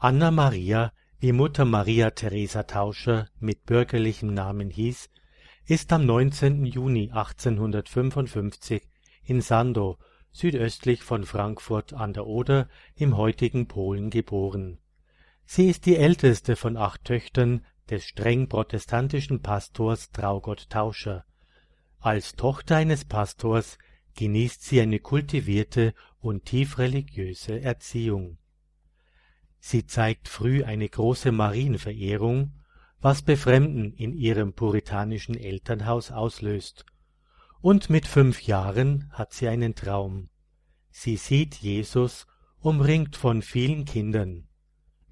Anna Maria, wie Mutter Maria Theresa Tauscher mit bürgerlichem Namen hieß, ist am 19. Juni 1855 in Sandow südöstlich von Frankfurt an der Oder im heutigen Polen geboren. Sie ist die älteste von acht Töchtern des streng protestantischen Pastors Traugott Tauscher. Als Tochter eines Pastors genießt sie eine kultivierte und tief religiöse Erziehung. Sie zeigt früh eine große Marienverehrung, was Befremden in ihrem puritanischen Elternhaus auslöst und mit fünf Jahren hat sie einen Traum. Sie sieht Jesus umringt von vielen Kindern.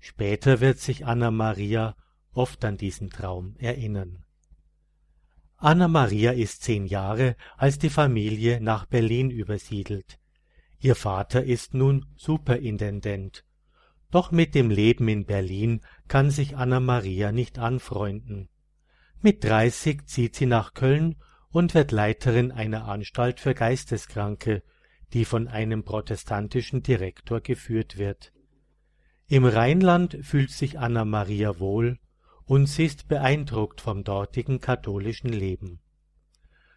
Später wird sich Anna Maria oft an diesen Traum erinnern. Anna Maria ist zehn Jahre, als die Familie nach Berlin übersiedelt. Ihr Vater ist nun Superintendent. Doch mit dem Leben in Berlin kann sich Anna Maria nicht anfreunden. Mit dreißig zieht sie nach Köln und wird Leiterin einer Anstalt für Geisteskranke, die von einem protestantischen Direktor geführt wird. Im Rheinland fühlt sich Anna Maria wohl und sie ist beeindruckt vom dortigen katholischen Leben.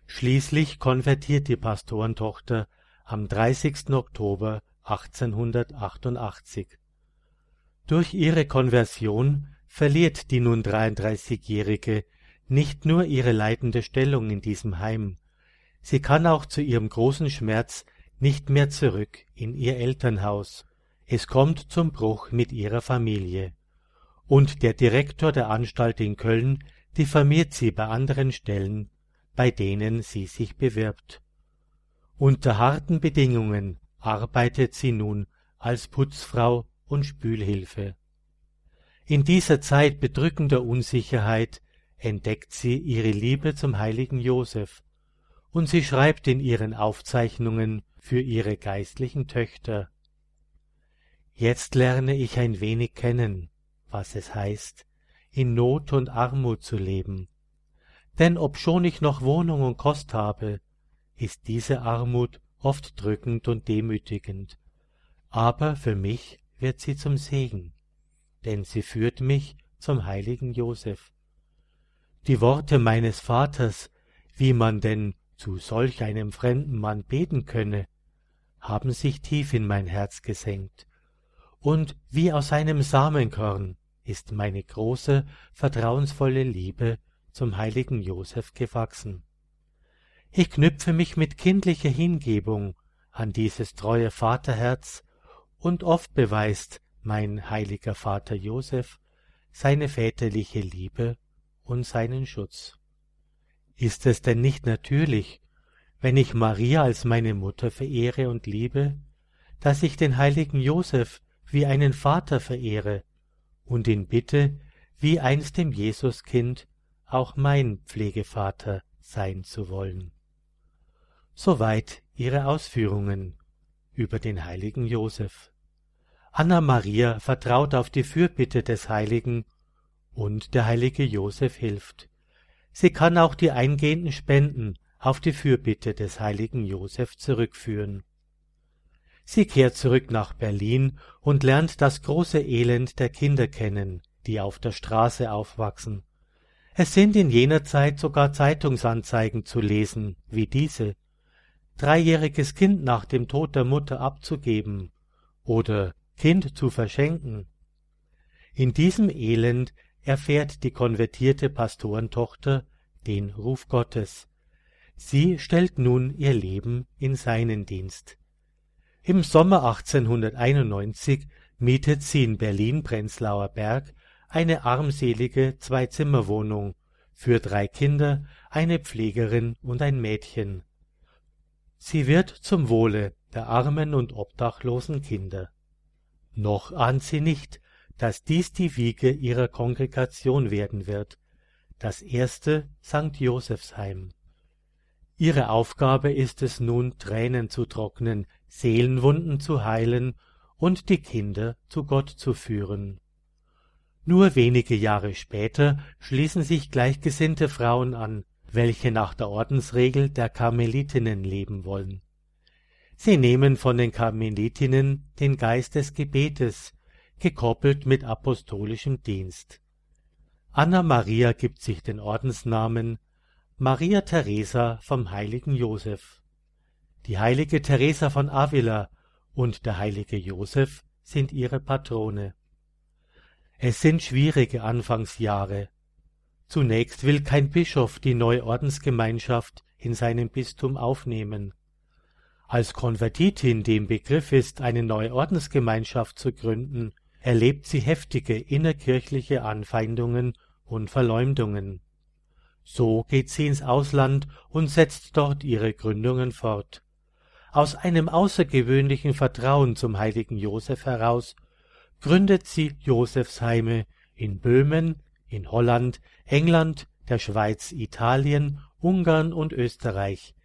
Schließlich konvertiert die Pastorentochter am 30. Oktober 1888. Durch ihre Konversion verliert die nun 33-Jährige nicht nur ihre leitende Stellung in diesem Heim, sie kann auch zu ihrem großen Schmerz nicht mehr zurück in ihr Elternhaus, es kommt zum Bruch mit ihrer Familie. Und der Direktor der Anstalt in Köln diffamiert sie bei anderen Stellen, bei denen sie sich bewirbt. Unter harten Bedingungen arbeitet sie nun als Putzfrau und Spülhilfe. In dieser Zeit bedrückender Unsicherheit entdeckt sie ihre Liebe zum heiligen Joseph, und sie schreibt in ihren Aufzeichnungen für ihre geistlichen Töchter Jetzt lerne ich ein wenig kennen, was es heißt, in Not und Armut zu leben. Denn obschon ich noch Wohnung und Kost habe, ist diese Armut oft drückend und demütigend. Aber für mich wird sie zum Segen, denn sie führt mich zum heiligen Joseph. Die Worte meines Vaters, wie man denn zu solch einem fremden Mann beten könne, haben sich tief in mein Herz gesenkt, und wie aus einem Samenkorn ist meine große, vertrauensvolle Liebe zum heiligen Joseph gewachsen. Ich knüpfe mich mit kindlicher Hingebung an dieses treue Vaterherz, und oft beweist mein heiliger Vater Joseph seine väterliche Liebe und seinen Schutz. Ist es denn nicht natürlich, wenn ich Maria als meine Mutter verehre und liebe, dass ich den heiligen Joseph wie einen Vater verehre und ihn bitte, wie einst dem Jesuskind auch mein Pflegevater sein zu wollen. Soweit ihre Ausführungen über den heiligen Joseph. Anna Maria vertraut auf die Fürbitte des Heiligen und der heilige Joseph hilft. Sie kann auch die eingehenden Spenden auf die Fürbitte des heiligen Joseph zurückführen. Sie kehrt zurück nach Berlin und lernt das große Elend der Kinder kennen, die auf der Straße aufwachsen. Es sind in jener Zeit sogar Zeitungsanzeigen zu lesen, wie diese. Dreijähriges Kind nach dem Tod der Mutter abzugeben oder Kind zu verschenken. In diesem Elend erfährt die konvertierte Pastorentochter den Ruf Gottes. Sie stellt nun ihr Leben in seinen Dienst. Im Sommer 1891 mietet sie in Berlin-Prenzlauer Berg eine armselige Zwei-Zimmer-Wohnung für drei Kinder, eine Pflegerin und ein Mädchen. Sie wird zum Wohle der armen und obdachlosen Kinder. Noch ahnt sie nicht, dass dies die Wiege ihrer Kongregation werden wird, das erste St. Josephsheim. Ihre Aufgabe ist es nun, Tränen zu trocknen, Seelenwunden zu heilen und die Kinder zu Gott zu führen. Nur wenige Jahre später schließen sich gleichgesinnte Frauen an, welche nach der Ordensregel der Karmelitinnen leben wollen. Sie nehmen von den Karmelitinnen den Geist des Gebetes, gekoppelt mit apostolischem Dienst. Anna Maria gibt sich den Ordensnamen Maria Theresa vom heiligen Joseph. Die heilige Theresa von Avila und der heilige Joseph sind ihre Patrone. Es sind schwierige Anfangsjahre. Zunächst will kein Bischof die neue Ordensgemeinschaft in seinem Bistum aufnehmen. Als Konvertitin, die im Begriff ist, eine neue Ordensgemeinschaft zu gründen, erlebt sie heftige innerkirchliche Anfeindungen und Verleumdungen. So geht sie ins Ausland und setzt dort ihre Gründungen fort. Aus einem außergewöhnlichen Vertrauen zum heiligen Joseph heraus gründet sie Josefsheime in Böhmen, in Holland, England, der Schweiz, Italien, Ungarn und Österreich.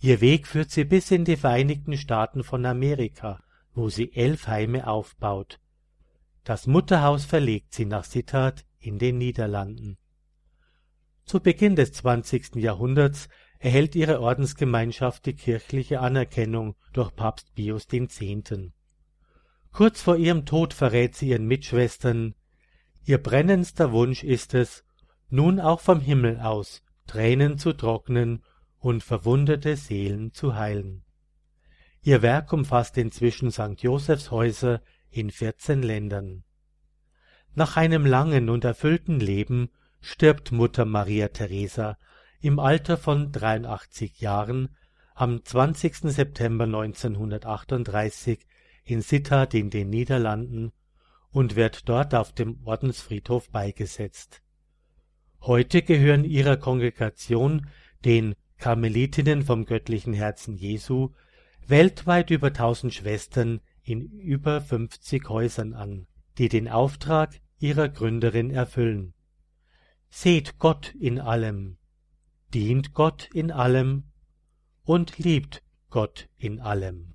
Ihr Weg führt sie bis in die Vereinigten Staaten von Amerika, wo sie elf Heime aufbaut. Das Mutterhaus verlegt sie nach Sittard in den Niederlanden. Zu Beginn des zwanzigsten Jahrhunderts erhält ihre Ordensgemeinschaft die kirchliche Anerkennung durch Papst Pius X. Kurz vor ihrem Tod verrät sie ihren Mitschwestern, ihr brennendster Wunsch ist es, nun auch vom Himmel aus Tränen zu trocknen und verwundete Seelen zu heilen. Ihr Werk umfasst inzwischen St. Josephs Häuser in vierzehn Ländern. Nach einem langen und erfüllten Leben stirbt Mutter Maria Theresa im Alter von 83 Jahren am 20. September 1938 in Sittard in den Niederlanden und wird dort auf dem Ordensfriedhof beigesetzt. Heute gehören ihrer Kongregation, den Karmelitinnen vom Göttlichen Herzen Jesu, weltweit über tausend Schwestern in über 50 Häusern an, die den Auftrag ihrer Gründerin erfüllen. Seht Gott in allem, dient Gott in allem und liebt Gott in allem.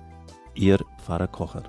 Ihr Pfarrer Kocher.